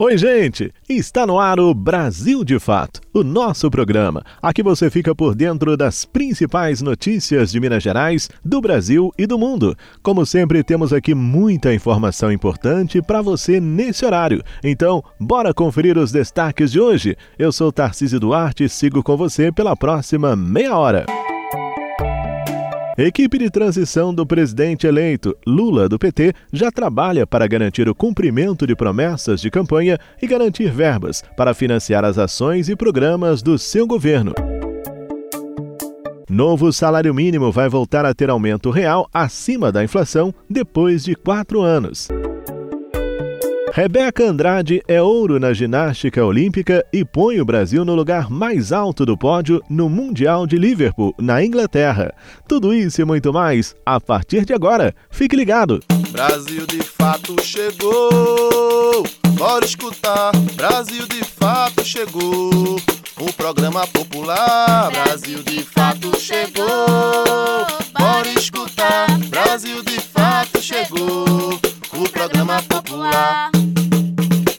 Oi, gente! Está no ar o Brasil de Fato, o nosso programa. Aqui você fica por dentro das principais notícias de Minas Gerais, do Brasil e do mundo. Como sempre, temos aqui muita informação importante para você nesse horário. Então, bora conferir os destaques de hoje. Eu sou Tarcísio Duarte e sigo com você pela próxima meia hora. Equipe de transição do presidente eleito Lula do PT já trabalha para garantir o cumprimento de promessas de campanha e garantir verbas para financiar as ações e programas do seu governo. Novo salário mínimo vai voltar a ter aumento real acima da inflação depois de quatro anos. Rebeca Andrade é ouro na ginástica olímpica e põe o Brasil no lugar mais alto do pódio no Mundial de Liverpool, na Inglaterra. Tudo isso e muito mais a partir de agora. Fique ligado! Brasil de fato chegou. Bora escutar. Brasil de fato chegou. O programa popular. Brasil de fato chegou. Bora escutar. Brasil de fato chegou. O programa popular.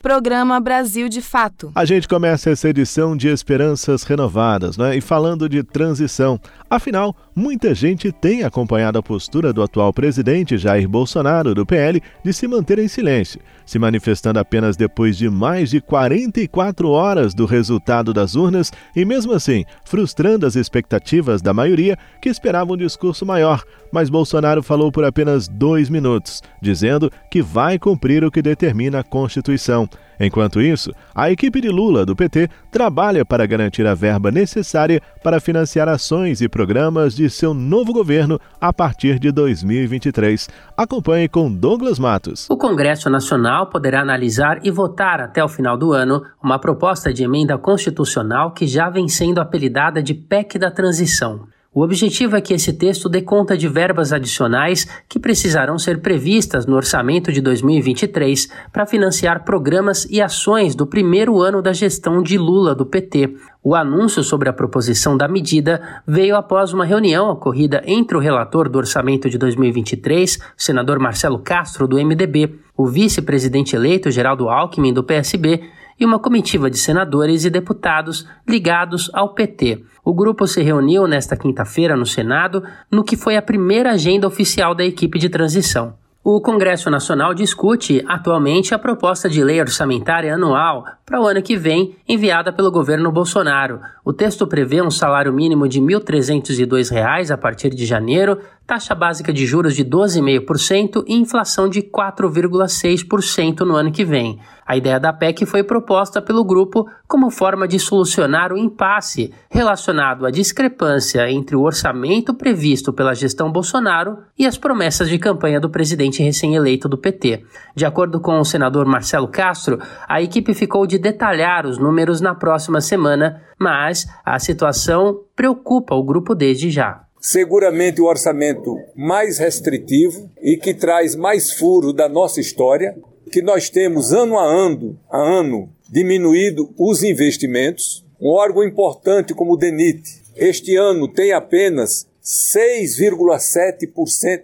Programa Brasil de Fato. A gente começa essa edição de Esperanças Renovadas, né? E falando de transição. Afinal, muita gente tem acompanhado a postura do atual presidente Jair Bolsonaro, do PL, de se manter em silêncio, se manifestando apenas depois de mais de 44 horas do resultado das urnas e, mesmo assim, frustrando as expectativas da maioria que esperava um discurso maior. Mas Bolsonaro falou por apenas dois minutos, dizendo que vai cumprir o que determina a Constituição. Enquanto isso, a equipe de Lula, do PT, trabalha para garantir a verba necessária para financiar ações e programas de seu novo governo a partir de 2023. Acompanhe com Douglas Matos. O Congresso Nacional poderá analisar e votar até o final do ano uma proposta de emenda constitucional que já vem sendo apelidada de PEC da Transição. O objetivo é que esse texto dê conta de verbas adicionais que precisarão ser previstas no orçamento de 2023 para financiar programas e ações do primeiro ano da gestão de Lula do PT. O anúncio sobre a proposição da medida veio após uma reunião ocorrida entre o relator do orçamento de 2023, o senador Marcelo Castro, do MDB, o vice-presidente eleito Geraldo Alckmin, do PSB, e uma comitiva de senadores e deputados ligados ao PT. O grupo se reuniu nesta quinta-feira no Senado, no que foi a primeira agenda oficial da equipe de transição. O Congresso Nacional discute atualmente a proposta de lei orçamentária anual para o ano que vem, enviada pelo governo Bolsonaro. O texto prevê um salário mínimo de R$ 1.302 a partir de janeiro, taxa básica de juros de 12,5% e inflação de 4,6% no ano que vem. A ideia da PEC foi proposta pelo grupo como forma de solucionar o impasse relacionado à discrepância entre o orçamento previsto pela gestão Bolsonaro e as promessas de campanha do presidente recém-eleito do PT. De acordo com o senador Marcelo Castro, a equipe ficou de detalhar os números na próxima semana, mas a situação preocupa o grupo desde já seguramente o orçamento mais restritivo e que traz mais furo da nossa história, que nós temos ano a ano, a ano diminuído os investimentos. Um órgão importante como o DENIT, este ano tem apenas 6,7%,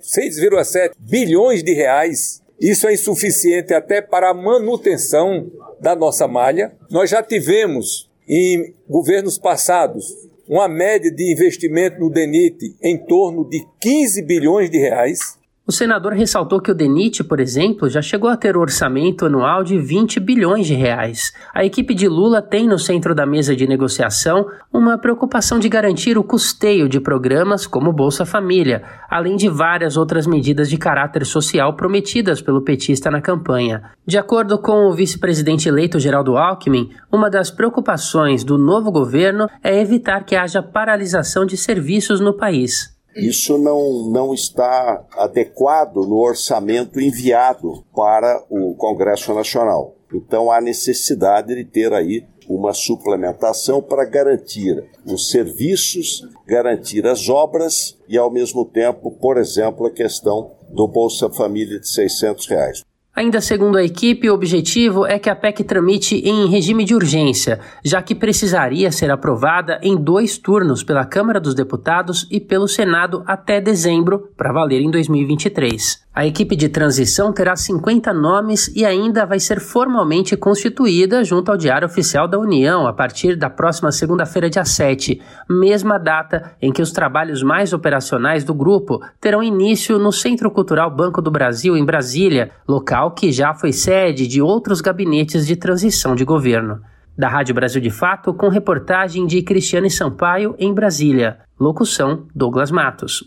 6,7 bilhões de reais. Isso é insuficiente até para a manutenção da nossa malha. Nós já tivemos em governos passados uma média de investimento no DENIT em torno de 15 bilhões de reais. O senador ressaltou que o DENIT, por exemplo, já chegou a ter um orçamento anual de 20 bilhões de reais. A equipe de Lula tem no centro da mesa de negociação uma preocupação de garantir o custeio de programas como Bolsa Família, além de várias outras medidas de caráter social prometidas pelo petista na campanha. De acordo com o vice-presidente eleito Geraldo Alckmin, uma das preocupações do novo governo é evitar que haja paralisação de serviços no país. Isso não, não está adequado no orçamento enviado para o Congresso Nacional. Então há necessidade de ter aí uma suplementação para garantir os serviços, garantir as obras e, ao mesmo tempo, por exemplo, a questão do Bolsa Família de 600 reais. Ainda segundo a equipe, o objetivo é que a PEC tramite em regime de urgência, já que precisaria ser aprovada em dois turnos pela Câmara dos Deputados e pelo Senado até dezembro, para valer em 2023. A equipe de transição terá 50 nomes e ainda vai ser formalmente constituída junto ao Diário Oficial da União a partir da próxima segunda-feira, dia 7, mesma data em que os trabalhos mais operacionais do grupo terão início no Centro Cultural Banco do Brasil, em Brasília, local que já foi sede de outros gabinetes de transição de governo. Da Rádio Brasil de Fato, com reportagem de Cristiane Sampaio, em Brasília. Locução: Douglas Matos.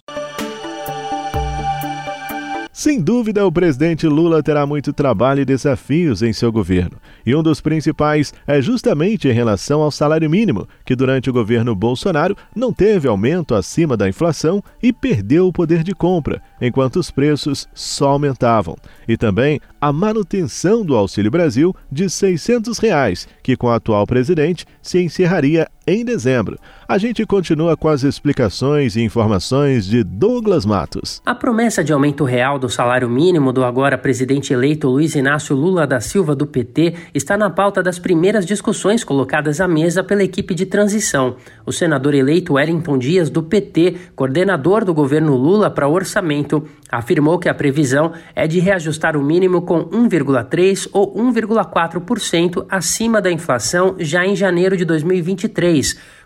Sem dúvida, o presidente Lula terá muito trabalho e desafios em seu governo. E um dos principais é justamente em relação ao salário mínimo, que durante o governo Bolsonaro não teve aumento acima da inflação e perdeu o poder de compra, enquanto os preços só aumentavam. E também a manutenção do Auxílio Brasil de 600 reais, que com o atual presidente se encerraria em dezembro. A gente continua com as explicações e informações de Douglas Matos. A promessa de aumento real do salário mínimo do agora presidente eleito Luiz Inácio Lula da Silva do PT está na pauta das primeiras discussões colocadas à mesa pela equipe de transição. O senador eleito Wellington Dias do PT, coordenador do governo Lula para orçamento, afirmou que a previsão é de reajustar o mínimo com 1,3 ou 1,4% acima da inflação já em janeiro de 2023,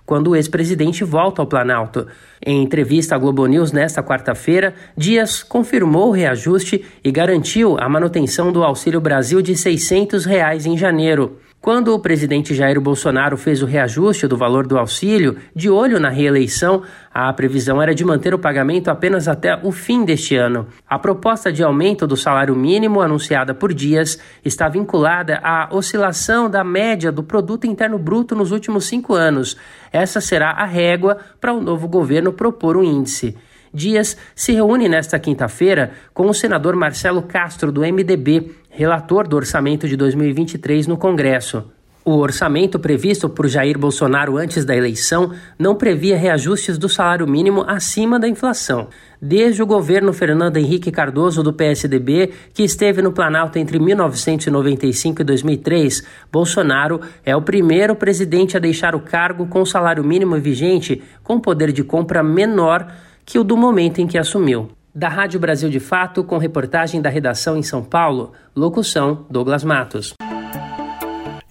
quando o ex-presidente volta ao Planalto. Em entrevista à Globo News nesta quarta-feira, Dias confirmou o reajuste e garantiu a manutenção do Auxílio Brasil de 600 reais em janeiro. Quando o presidente Jair Bolsonaro fez o reajuste do valor do auxílio, de olho na reeleição, a previsão era de manter o pagamento apenas até o fim deste ano. A proposta de aumento do salário mínimo anunciada por Dias está vinculada à oscilação da média do produto interno bruto nos últimos cinco anos. Essa será a régua para o novo governo propor um índice. Dias se reúne nesta quinta-feira com o senador Marcelo Castro, do MDB, relator do orçamento de 2023 no Congresso. O orçamento previsto por Jair Bolsonaro antes da eleição não previa reajustes do salário mínimo acima da inflação. Desde o governo Fernando Henrique Cardoso do PSDB, que esteve no Planalto entre 1995 e 2003, Bolsonaro é o primeiro presidente a deixar o cargo com salário mínimo vigente com poder de compra menor que o do momento em que assumiu. Da Rádio Brasil de Fato, com reportagem da redação em São Paulo, locução Douglas Matos.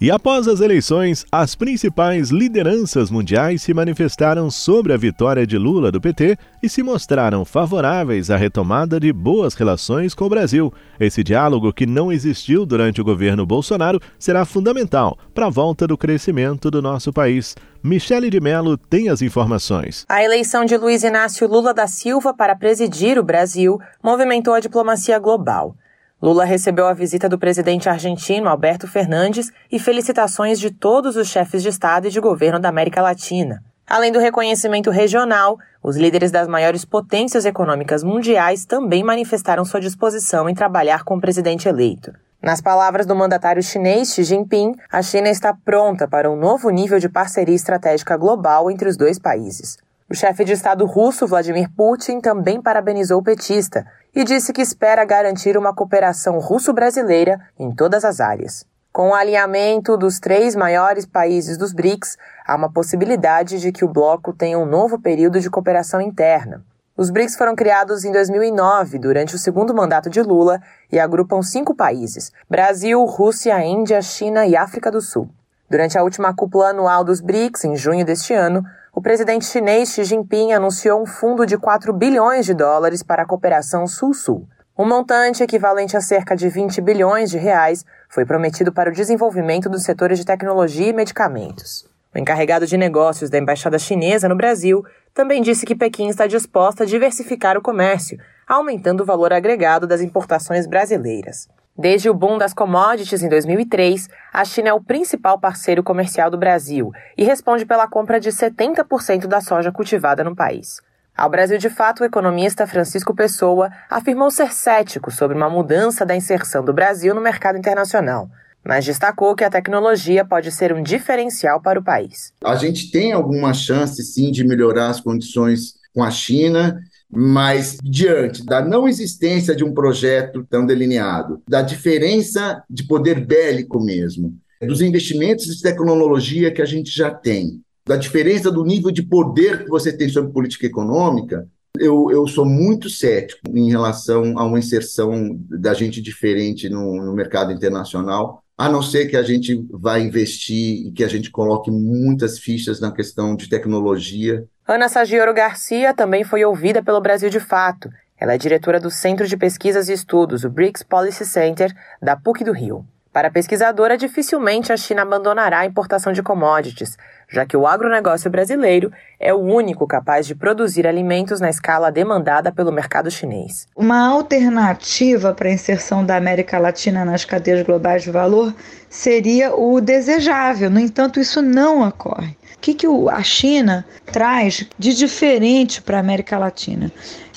E após as eleições, as principais lideranças mundiais se manifestaram sobre a vitória de Lula do PT e se mostraram favoráveis à retomada de boas relações com o Brasil. Esse diálogo, que não existiu durante o governo Bolsonaro, será fundamental para a volta do crescimento do nosso país. Michele de Mello tem as informações. A eleição de Luiz Inácio Lula da Silva para presidir o Brasil movimentou a diplomacia global. Lula recebeu a visita do presidente argentino Alberto Fernandes e felicitações de todos os chefes de Estado e de governo da América Latina. Além do reconhecimento regional, os líderes das maiores potências econômicas mundiais também manifestaram sua disposição em trabalhar com o presidente eleito. Nas palavras do mandatário chinês Xi Jinping, a China está pronta para um novo nível de parceria estratégica global entre os dois países. O chefe de Estado russo, Vladimir Putin, também parabenizou o petista e disse que espera garantir uma cooperação russo-brasileira em todas as áreas. Com o alinhamento dos três maiores países dos BRICS, há uma possibilidade de que o bloco tenha um novo período de cooperação interna. Os BRICS foram criados em 2009, durante o segundo mandato de Lula, e agrupam cinco países: Brasil, Rússia, Índia, China e África do Sul. Durante a última cúpula anual dos BRICS, em junho deste ano, o presidente chinês Xi Jinping anunciou um fundo de 4 bilhões de dólares para a cooperação Sul-Sul. Um montante equivalente a cerca de 20 bilhões de reais foi prometido para o desenvolvimento dos setores de tecnologia e medicamentos. O encarregado de negócios da embaixada chinesa no Brasil também disse que Pequim está disposta a diversificar o comércio, aumentando o valor agregado das importações brasileiras. Desde o boom das commodities em 2003, a China é o principal parceiro comercial do Brasil e responde pela compra de 70% da soja cultivada no país. Ao Brasil de Fato, o economista Francisco Pessoa afirmou ser cético sobre uma mudança da inserção do Brasil no mercado internacional, mas destacou que a tecnologia pode ser um diferencial para o país. A gente tem alguma chance, sim, de melhorar as condições com a China Mas, diante da não existência de um projeto tão delineado, da diferença de poder bélico mesmo, dos investimentos de tecnologia que a gente já tem, da diferença do nível de poder que você tem sobre política econômica, eu, eu sou muito cético em relação a uma inserção da gente diferente no, no mercado internacional, a não ser que a gente vá investir e que a gente coloque muitas fichas na questão de tecnologia Ana Sagioro Garcia também foi ouvida pelo Brasil de Fato. Ela é diretora do Centro de Pesquisas e Estudos, o BRICS Policy Center, da PUC do Rio. Para a pesquisadora, dificilmente a China abandonará a importação de commodities, já que o agronegócio brasileiro é o único capaz de produzir alimentos na escala demandada pelo mercado chinês. Uma alternativa para a inserção da América Latina nas cadeias globais de valor seria o desejável, no entanto, isso não ocorre que, que a China traz de diferente para a América Latina?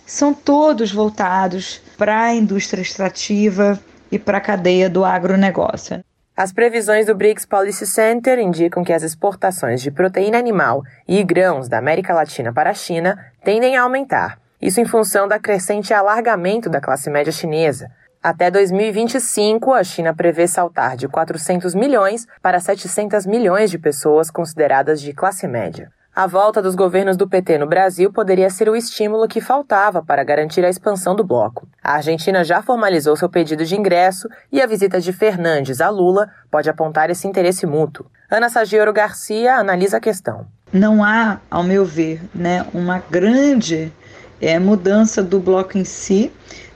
São todos voltados para a indústria extrativa e para a cadeia do agronegócio. As previsões do BRICS Policy Center indicam que as exportações de proteína animal e grãos da América Latina para a China tendem a aumentar. Isso em função da crescente alargamento da classe média chinesa, até 2025, a China prevê saltar de 400 milhões para 700 milhões de pessoas consideradas de classe média. A volta dos governos do PT no Brasil poderia ser o estímulo que faltava para garantir a expansão do bloco. A Argentina já formalizou seu pedido de ingresso e a visita de Fernandes a Lula pode apontar esse interesse mútuo. Ana Sagioro Garcia analisa a questão. Não há, ao meu ver, né, uma grande é, mudança do bloco em si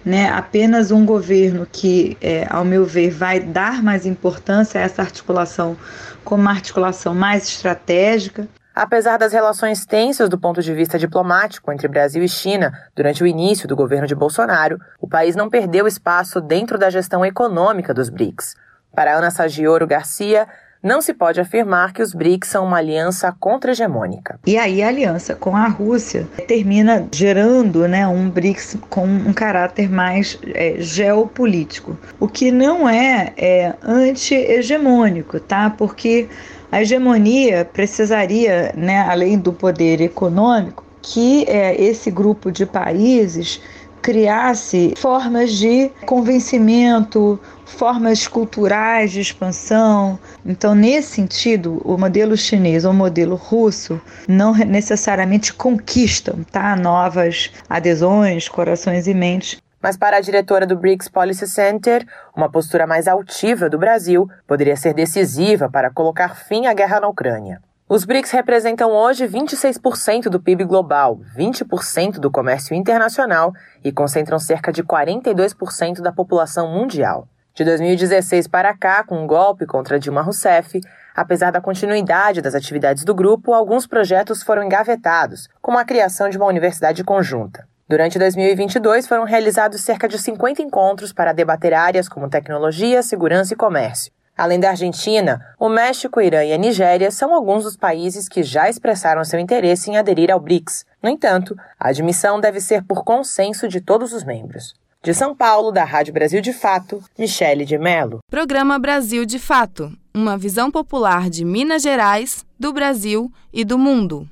né, apenas um governo que, é, ao meu ver, vai dar mais importância a essa articulação como uma articulação mais estratégica. Apesar das relações tensas do ponto de vista diplomático entre Brasil e China durante o início do governo de Bolsonaro, o país não perdeu espaço dentro da gestão econômica dos BRICS. Para Ana Sagioro Garcia, não se pode afirmar que os BRICS são uma aliança contra-hegemônica. E aí a aliança com a Rússia termina gerando né, um BRICS com um caráter mais é, geopolítico, o que não é, é anti-hegemônico, tá? Porque a hegemonia precisaria, né, além do poder econômico, que é, esse grupo de países criasse formas de convencimento, formas culturais de expansão. Então, nesse sentido, o modelo chinês ou o modelo russo não necessariamente conquistam tá, novas adesões, corações e mentes. Mas para a diretora do BRICS Policy Center, uma postura mais altiva do Brasil poderia ser decisiva para colocar fim à guerra na Ucrânia. Os BRICS representam hoje 26% do PIB global, 20% do comércio internacional e concentram cerca de 42% da população mundial. De 2016 para cá, com um golpe contra Dilma Rousseff, apesar da continuidade das atividades do grupo, alguns projetos foram engavetados, como a criação de uma universidade conjunta. Durante 2022, foram realizados cerca de 50 encontros para debater áreas como tecnologia, segurança e comércio. Além da Argentina, o México, Irã e a Nigéria são alguns dos países que já expressaram seu interesse em aderir ao BRICS. No entanto, a admissão deve ser por consenso de todos os membros. De São Paulo, da Rádio Brasil de Fato, Michele de Mello. Programa Brasil de Fato uma visão popular de Minas Gerais, do Brasil e do mundo.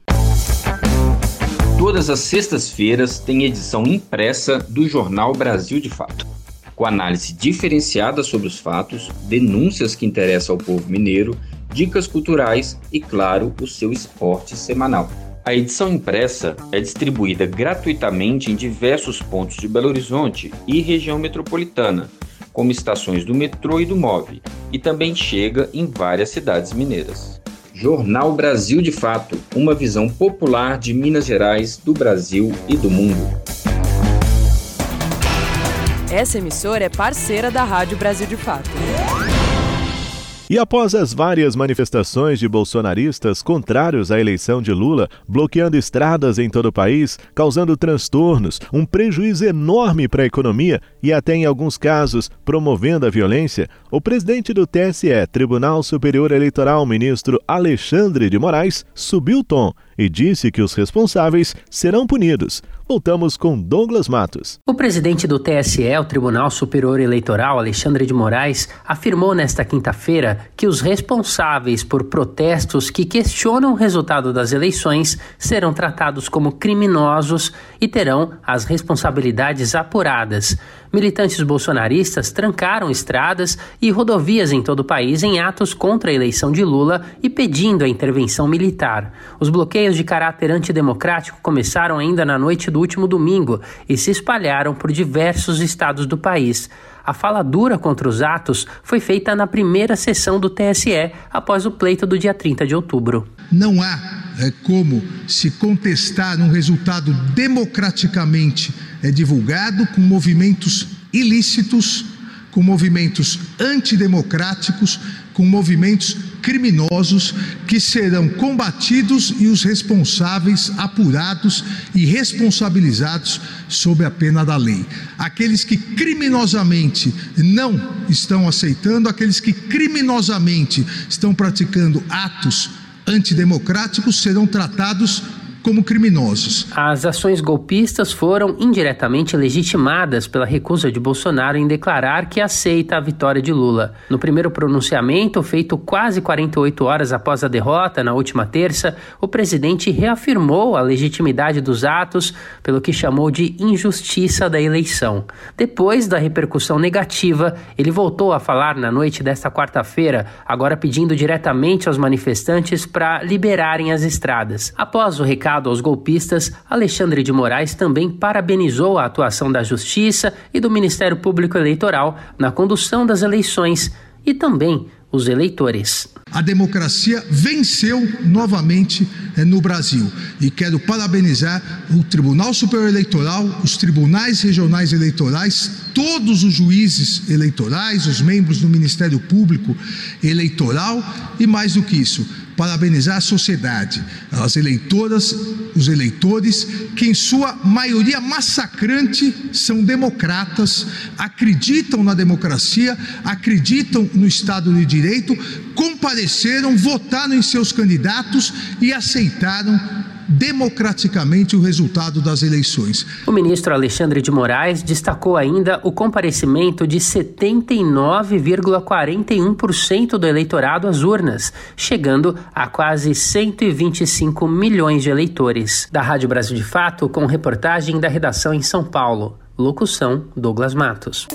Todas as sextas-feiras tem edição impressa do jornal Brasil de Fato com análise diferenciada sobre os fatos, denúncias que interessam ao povo mineiro, dicas culturais e, claro, o seu esporte semanal. A edição impressa é distribuída gratuitamente em diversos pontos de Belo Horizonte e região metropolitana, como estações do metrô e do MOVE, e também chega em várias cidades mineiras. Jornal Brasil de Fato, uma visão popular de Minas Gerais, do Brasil e do mundo. Essa emissora é parceira da Rádio Brasil de Fato. E após as várias manifestações de bolsonaristas contrários à eleição de Lula, bloqueando estradas em todo o país, causando transtornos, um prejuízo enorme para a economia e até em alguns casos promovendo a violência, o presidente do TSE, Tribunal Superior Eleitoral, ministro Alexandre de Moraes, subiu o tom e disse que os responsáveis serão punidos. Voltamos com Douglas Matos. O presidente do TSE, o Tribunal Superior Eleitoral, Alexandre de Moraes, afirmou nesta quinta-feira que os responsáveis por protestos que questionam o resultado das eleições serão tratados como criminosos e terão as responsabilidades apuradas. Militantes bolsonaristas trancaram estradas e rodovias em todo o país em atos contra a eleição de Lula e pedindo a intervenção militar. Os bloqueios de caráter antidemocrático começaram ainda na noite do último domingo e se espalharam por diversos estados do país. A fala dura contra os atos foi feita na primeira sessão do TSE após o pleito do dia 30 de outubro. Não há é, como se contestar um resultado democraticamente é, divulgado com movimentos ilícitos, com movimentos antidemocráticos, com movimentos criminosos que serão combatidos e os responsáveis apurados e responsabilizados sob a pena da lei. Aqueles que criminosamente não estão aceitando, aqueles que criminosamente estão praticando atos antidemocráticos serão tratados como criminosos. As ações golpistas foram indiretamente legitimadas pela recusa de Bolsonaro em declarar que aceita a vitória de Lula. No primeiro pronunciamento, feito quase 48 horas após a derrota, na última terça, o presidente reafirmou a legitimidade dos atos pelo que chamou de injustiça da eleição. Depois da repercussão negativa, ele voltou a falar na noite desta quarta-feira, agora pedindo diretamente aos manifestantes para liberarem as estradas. Após o recado aos golpistas, Alexandre de Moraes também parabenizou a atuação da Justiça e do Ministério Público Eleitoral na condução das eleições e também os eleitores. A democracia venceu novamente eh, no Brasil e quero parabenizar o Tribunal Superior Eleitoral, os tribunais regionais eleitorais, todos os juízes eleitorais, os membros do Ministério Público Eleitoral e mais do que isso, parabenizar a sociedade, as eleitoras, os eleitores, que em sua maioria massacrante são democratas, acreditam na democracia, acreditam no Estado de Direito, compareceram, votaram em seus candidatos e aceitaram democraticamente o resultado das eleições. O ministro Alexandre de Moraes destacou ainda o comparecimento de 79,41% do eleitorado às urnas, chegando a quase 125 milhões de eleitores. Da Rádio Brasil de Fato, com reportagem da redação em São Paulo. Locução: Douglas Matos.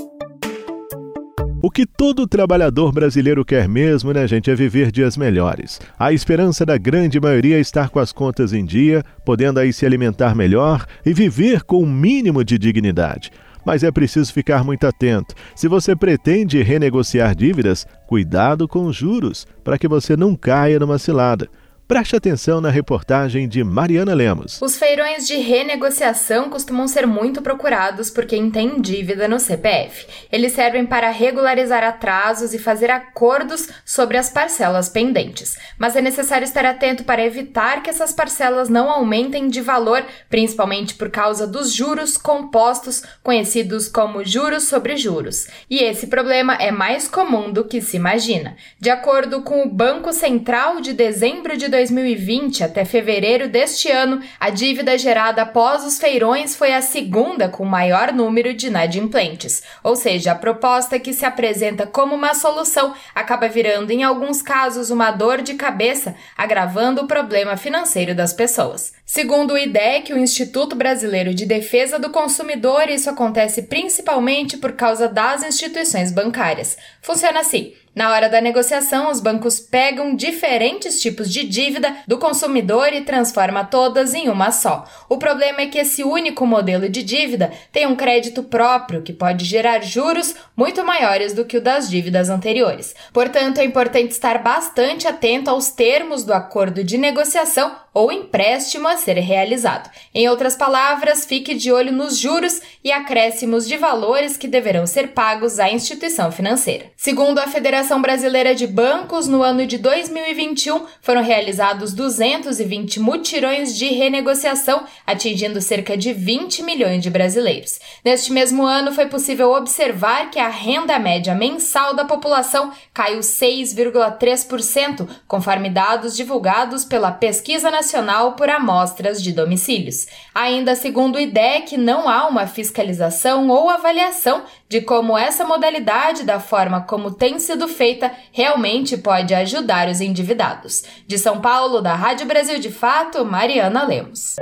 O que todo trabalhador brasileiro quer mesmo, né, gente, é viver dias melhores. A esperança da grande maioria é estar com as contas em dia, podendo aí se alimentar melhor e viver com o um mínimo de dignidade. Mas é preciso ficar muito atento. Se você pretende renegociar dívidas, cuidado com os juros, para que você não caia numa cilada. Preste atenção na reportagem de Mariana Lemos. Os feirões de renegociação costumam ser muito procurados por quem tem dívida no CPF. Eles servem para regularizar atrasos e fazer acordos sobre as parcelas pendentes. Mas é necessário estar atento para evitar que essas parcelas não aumentem de valor, principalmente por causa dos juros compostos, conhecidos como juros sobre juros. E esse problema é mais comum do que se imagina. De acordo com o Banco Central de dezembro de 2020 até fevereiro deste ano, a dívida gerada após os feirões foi a segunda com maior número de inadimplentes. Ou seja, a proposta que se apresenta como uma solução acaba virando, em alguns casos, uma dor de cabeça, agravando o problema financeiro das pessoas. Segundo o IDEC, o Instituto Brasileiro de Defesa do Consumidor, isso acontece principalmente por causa das instituições bancárias. Funciona assim. Na hora da negociação, os bancos pegam diferentes tipos de dívida do consumidor e transforma todas em uma só. O problema é que esse único modelo de dívida tem um crédito próprio que pode gerar juros muito maiores do que o das dívidas anteriores. Portanto, é importante estar bastante atento aos termos do acordo de negociação ou empréstimo a ser realizado. Em outras palavras, fique de olho nos juros e acréscimos de valores que deverão ser pagos à instituição financeira. Segundo a Federação Associação Brasileira de Bancos, no ano de 2021, foram realizados 220 mutirões de renegociação, atingindo cerca de 20 milhões de brasileiros. Neste mesmo ano, foi possível observar que a renda média mensal da população caiu 6,3%, conforme dados divulgados pela Pesquisa Nacional por Amostras de Domicílios. Ainda segundo o IDEC, não há uma fiscalização ou avaliação de como essa modalidade, da forma como tem sido feita, realmente pode ajudar os endividados. De São Paulo, da Rádio Brasil de Fato, Mariana Lemos.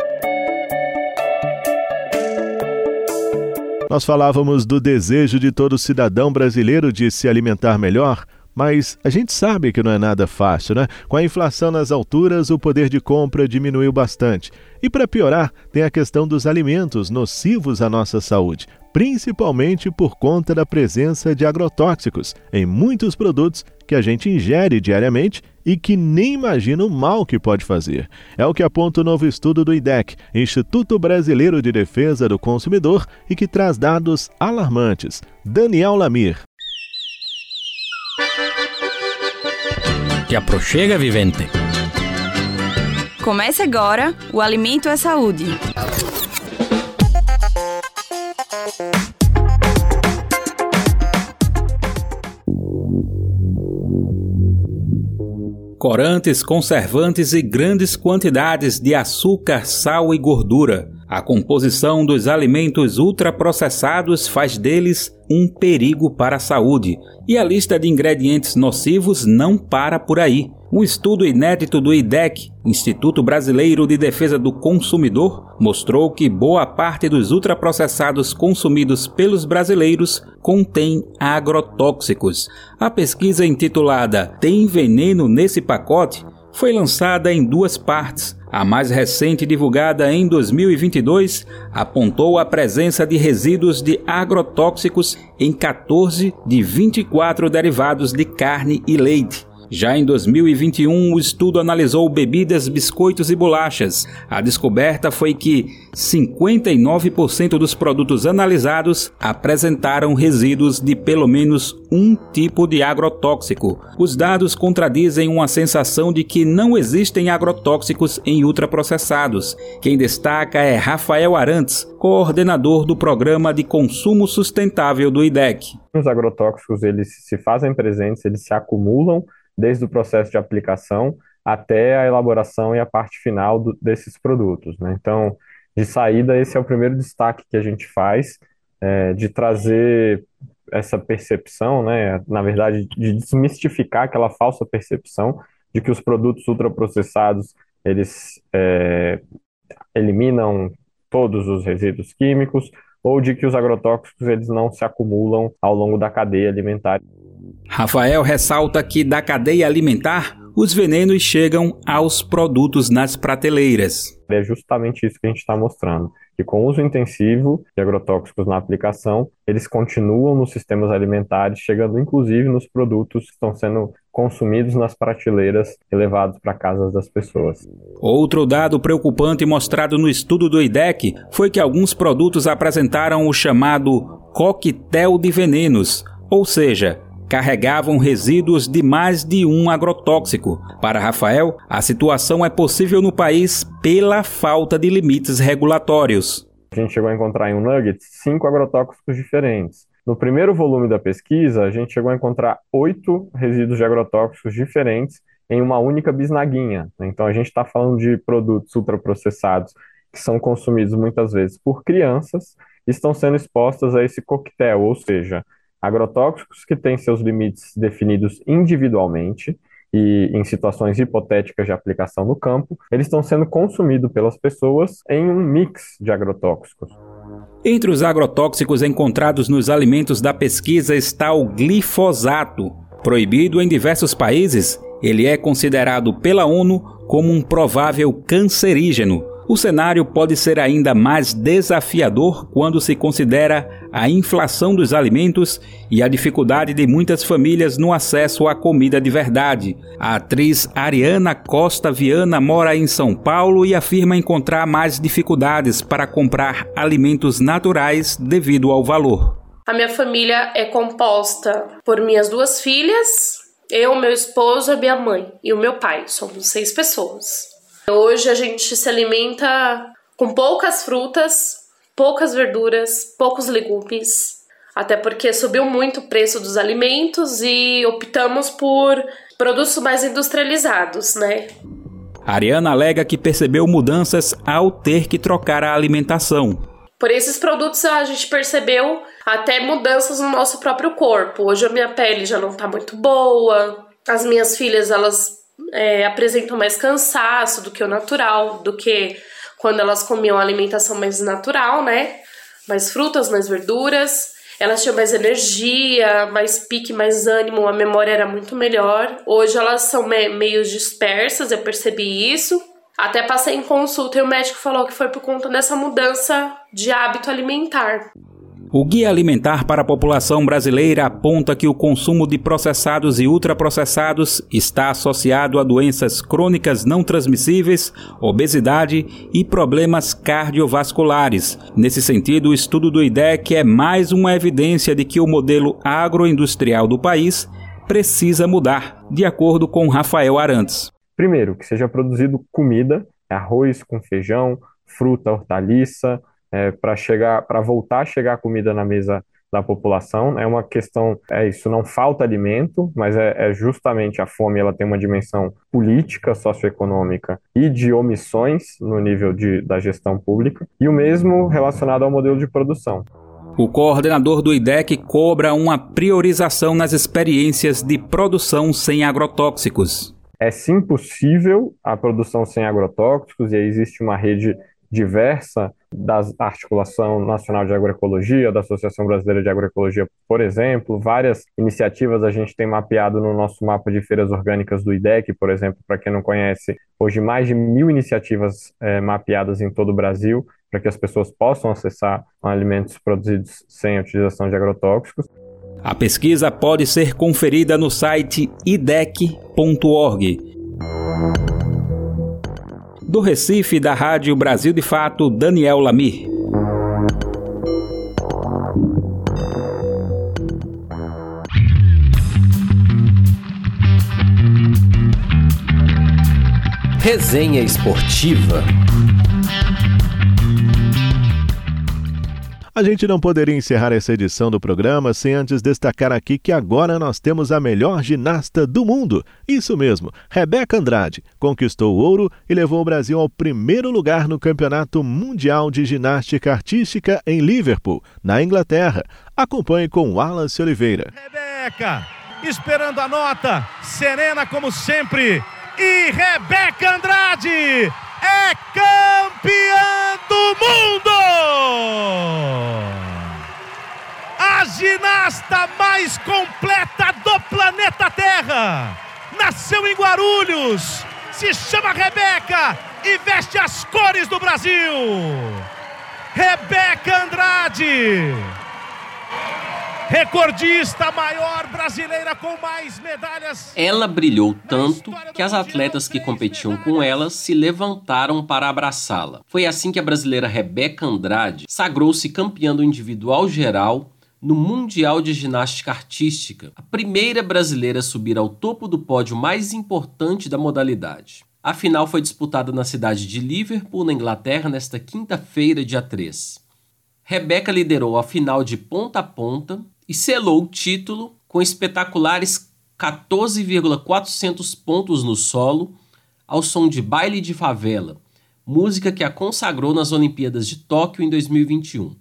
Nós falávamos do desejo de todo cidadão brasileiro de se alimentar melhor, mas a gente sabe que não é nada fácil, né? Com a inflação nas alturas, o poder de compra diminuiu bastante. E para piorar, tem a questão dos alimentos nocivos à nossa saúde, principalmente por conta da presença de agrotóxicos em muitos produtos que a gente ingere diariamente e que nem imagina o mal que pode fazer. É o que aponta o novo estudo do IDEC, Instituto Brasileiro de Defesa do Consumidor, e que traz dados alarmantes. Daniel Lamir. Te aproxega, vivente. Comece agora o Alimento é Saúde. Corantes, conservantes e grandes quantidades de açúcar, sal e gordura. A composição dos alimentos ultraprocessados faz deles um perigo para a saúde, e a lista de ingredientes nocivos não para por aí. Um estudo inédito do IDEC, Instituto Brasileiro de Defesa do Consumidor, mostrou que boa parte dos ultraprocessados consumidos pelos brasileiros contém agrotóxicos. A pesquisa intitulada Tem veneno nesse pacote foi lançada em duas partes. A mais recente, divulgada em 2022, apontou a presença de resíduos de agrotóxicos em 14 de 24 derivados de carne e leite. Já em 2021, o estudo analisou bebidas, biscoitos e bolachas. A descoberta foi que 59% dos produtos analisados apresentaram resíduos de pelo menos um tipo de agrotóxico. Os dados contradizem uma sensação de que não existem agrotóxicos em ultraprocessados. Quem destaca é Rafael Arantes, coordenador do Programa de Consumo Sustentável do IDEC. Os agrotóxicos eles se fazem presentes, eles se acumulam desde o processo de aplicação até a elaboração e a parte final do, desses produtos. Né? Então, de saída, esse é o primeiro destaque que a gente faz, é, de trazer essa percepção, né, na verdade, de desmistificar aquela falsa percepção de que os produtos ultraprocessados eles é, eliminam todos os resíduos químicos ou de que os agrotóxicos eles não se acumulam ao longo da cadeia alimentar. Rafael ressalta que da cadeia alimentar, os venenos chegam aos produtos nas prateleiras. É justamente isso que a gente está mostrando, que com o uso intensivo de agrotóxicos na aplicação, eles continuam nos sistemas alimentares, chegando inclusive nos produtos que estão sendo consumidos nas prateleiras e levados para casas das pessoas. Outro dado preocupante mostrado no estudo do IDEC foi que alguns produtos apresentaram o chamado coquetel de venenos, ou seja, carregavam resíduos de mais de um agrotóxico. Para Rafael, a situação é possível no país pela falta de limites regulatórios. A gente chegou a encontrar em um nugget cinco agrotóxicos diferentes. No primeiro volume da pesquisa, a gente chegou a encontrar oito resíduos de agrotóxicos diferentes em uma única bisnaguinha. Então, a gente está falando de produtos ultraprocessados que são consumidos muitas vezes por crianças e estão sendo expostas a esse coquetel, ou seja, agrotóxicos que têm seus limites definidos individualmente e em situações hipotéticas de aplicação no campo, eles estão sendo consumidos pelas pessoas em um mix de agrotóxicos. Entre os agrotóxicos encontrados nos alimentos da pesquisa está o glifosato. Proibido em diversos países, ele é considerado pela ONU como um provável cancerígeno, o cenário pode ser ainda mais desafiador quando se considera a inflação dos alimentos e a dificuldade de muitas famílias no acesso à comida de verdade. A atriz Ariana Costa Viana mora em São Paulo e afirma encontrar mais dificuldades para comprar alimentos naturais devido ao valor. A minha família é composta por minhas duas filhas, eu, meu esposo, a minha mãe e o meu pai. Somos seis pessoas. Hoje a gente se alimenta com poucas frutas, poucas verduras, poucos legumes, até porque subiu muito o preço dos alimentos e optamos por produtos mais industrializados, né? Ariana alega que percebeu mudanças ao ter que trocar a alimentação. Por esses produtos a gente percebeu até mudanças no nosso próprio corpo. Hoje a minha pele já não tá muito boa, as minhas filhas elas é, apresentam mais cansaço do que o natural, do que quando elas comiam alimentação mais natural, né? Mais frutas, mais verduras. Elas tinham mais energia, mais pique, mais ânimo, a memória era muito melhor. Hoje elas são me meio dispersas, eu percebi isso. Até passei em consulta e o médico falou que foi por conta dessa mudança de hábito alimentar. O Guia Alimentar para a População Brasileira aponta que o consumo de processados e ultraprocessados está associado a doenças crônicas não transmissíveis, obesidade e problemas cardiovasculares. Nesse sentido, o estudo do IDEC é mais uma evidência de que o modelo agroindustrial do país precisa mudar, de acordo com Rafael Arantes. Primeiro, que seja produzido comida, arroz com feijão, fruta, hortaliça, é, para chegar, para voltar a chegar comida na mesa da população. É uma questão, é isso, não falta alimento, mas é, é, justamente a fome, ela tem uma dimensão política, socioeconômica e de omissões no nível de, da gestão pública, e o mesmo relacionado ao modelo de produção. O coordenador do IDEC cobra uma priorização nas experiências de produção sem agrotóxicos é sim possível a produção sem agrotóxicos, e aí existe uma rede diversa da Articulação Nacional de Agroecologia, da Associação Brasileira de Agroecologia, por exemplo, várias iniciativas a gente tem mapeado no nosso mapa de feiras orgânicas do IDEC, por exemplo, para quem não conhece, hoje mais de mil iniciativas é, mapeadas em todo o Brasil, para que as pessoas possam acessar alimentos produzidos sem utilização de agrotóxicos. A pesquisa pode ser conferida no site idec.org. Do Recife, da Rádio Brasil de Fato, Daniel Lamir. Resenha Esportiva. A gente não poderia encerrar essa edição do programa sem antes destacar aqui que agora nós temos a melhor ginasta do mundo. Isso mesmo, Rebeca Andrade conquistou o ouro e levou o Brasil ao primeiro lugar no Campeonato Mundial de Ginástica Artística em Liverpool, na Inglaterra. Acompanhe com Wallace Oliveira. Rebeca, esperando a nota, serena como sempre. E Rebeca Andrade é campeã do mundo! A ginasta mais completa do planeta Terra. Nasceu em Guarulhos, se chama Rebeca e veste as cores do Brasil. Rebeca Andrade recordista maior brasileira com mais medalhas. Ela brilhou tanto que as atletas que competiam com ela se levantaram para abraçá-la. Foi assim que a brasileira Rebeca Andrade sagrou-se campeã do individual geral no Mundial de Ginástica Artística, a primeira brasileira a subir ao topo do pódio mais importante da modalidade. A final foi disputada na cidade de Liverpool, na Inglaterra, nesta quinta-feira, dia 3. Rebeca liderou a final de ponta a ponta e selou o título com espetaculares 14,400 pontos no solo, ao som de Baile de Favela, música que a consagrou nas Olimpíadas de Tóquio em 2021.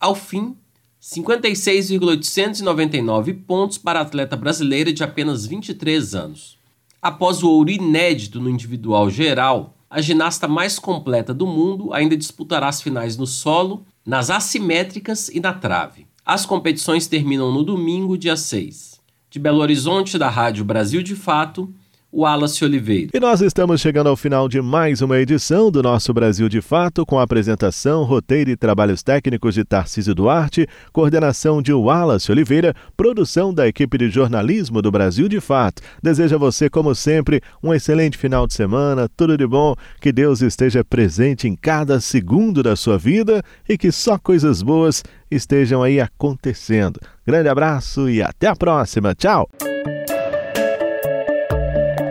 Ao fim, 56,899 pontos para a atleta brasileira de apenas 23 anos. Após o ouro inédito no individual geral, a ginasta mais completa do mundo ainda disputará as finais no solo, nas assimétricas e na trave. As competições terminam no domingo, dia 6. De Belo Horizonte, da Rádio Brasil de Fato, Wallace Oliveira. E nós estamos chegando ao final de mais uma edição do nosso Brasil de Fato, com a apresentação, roteiro e trabalhos técnicos de Tarcísio Duarte, coordenação de Wallace Oliveira, produção da equipe de jornalismo do Brasil de Fato. Desejo a você, como sempre, um excelente final de semana, tudo de bom, que Deus esteja presente em cada segundo da sua vida e que só coisas boas estejam aí acontecendo. Grande abraço e até a próxima. Tchau!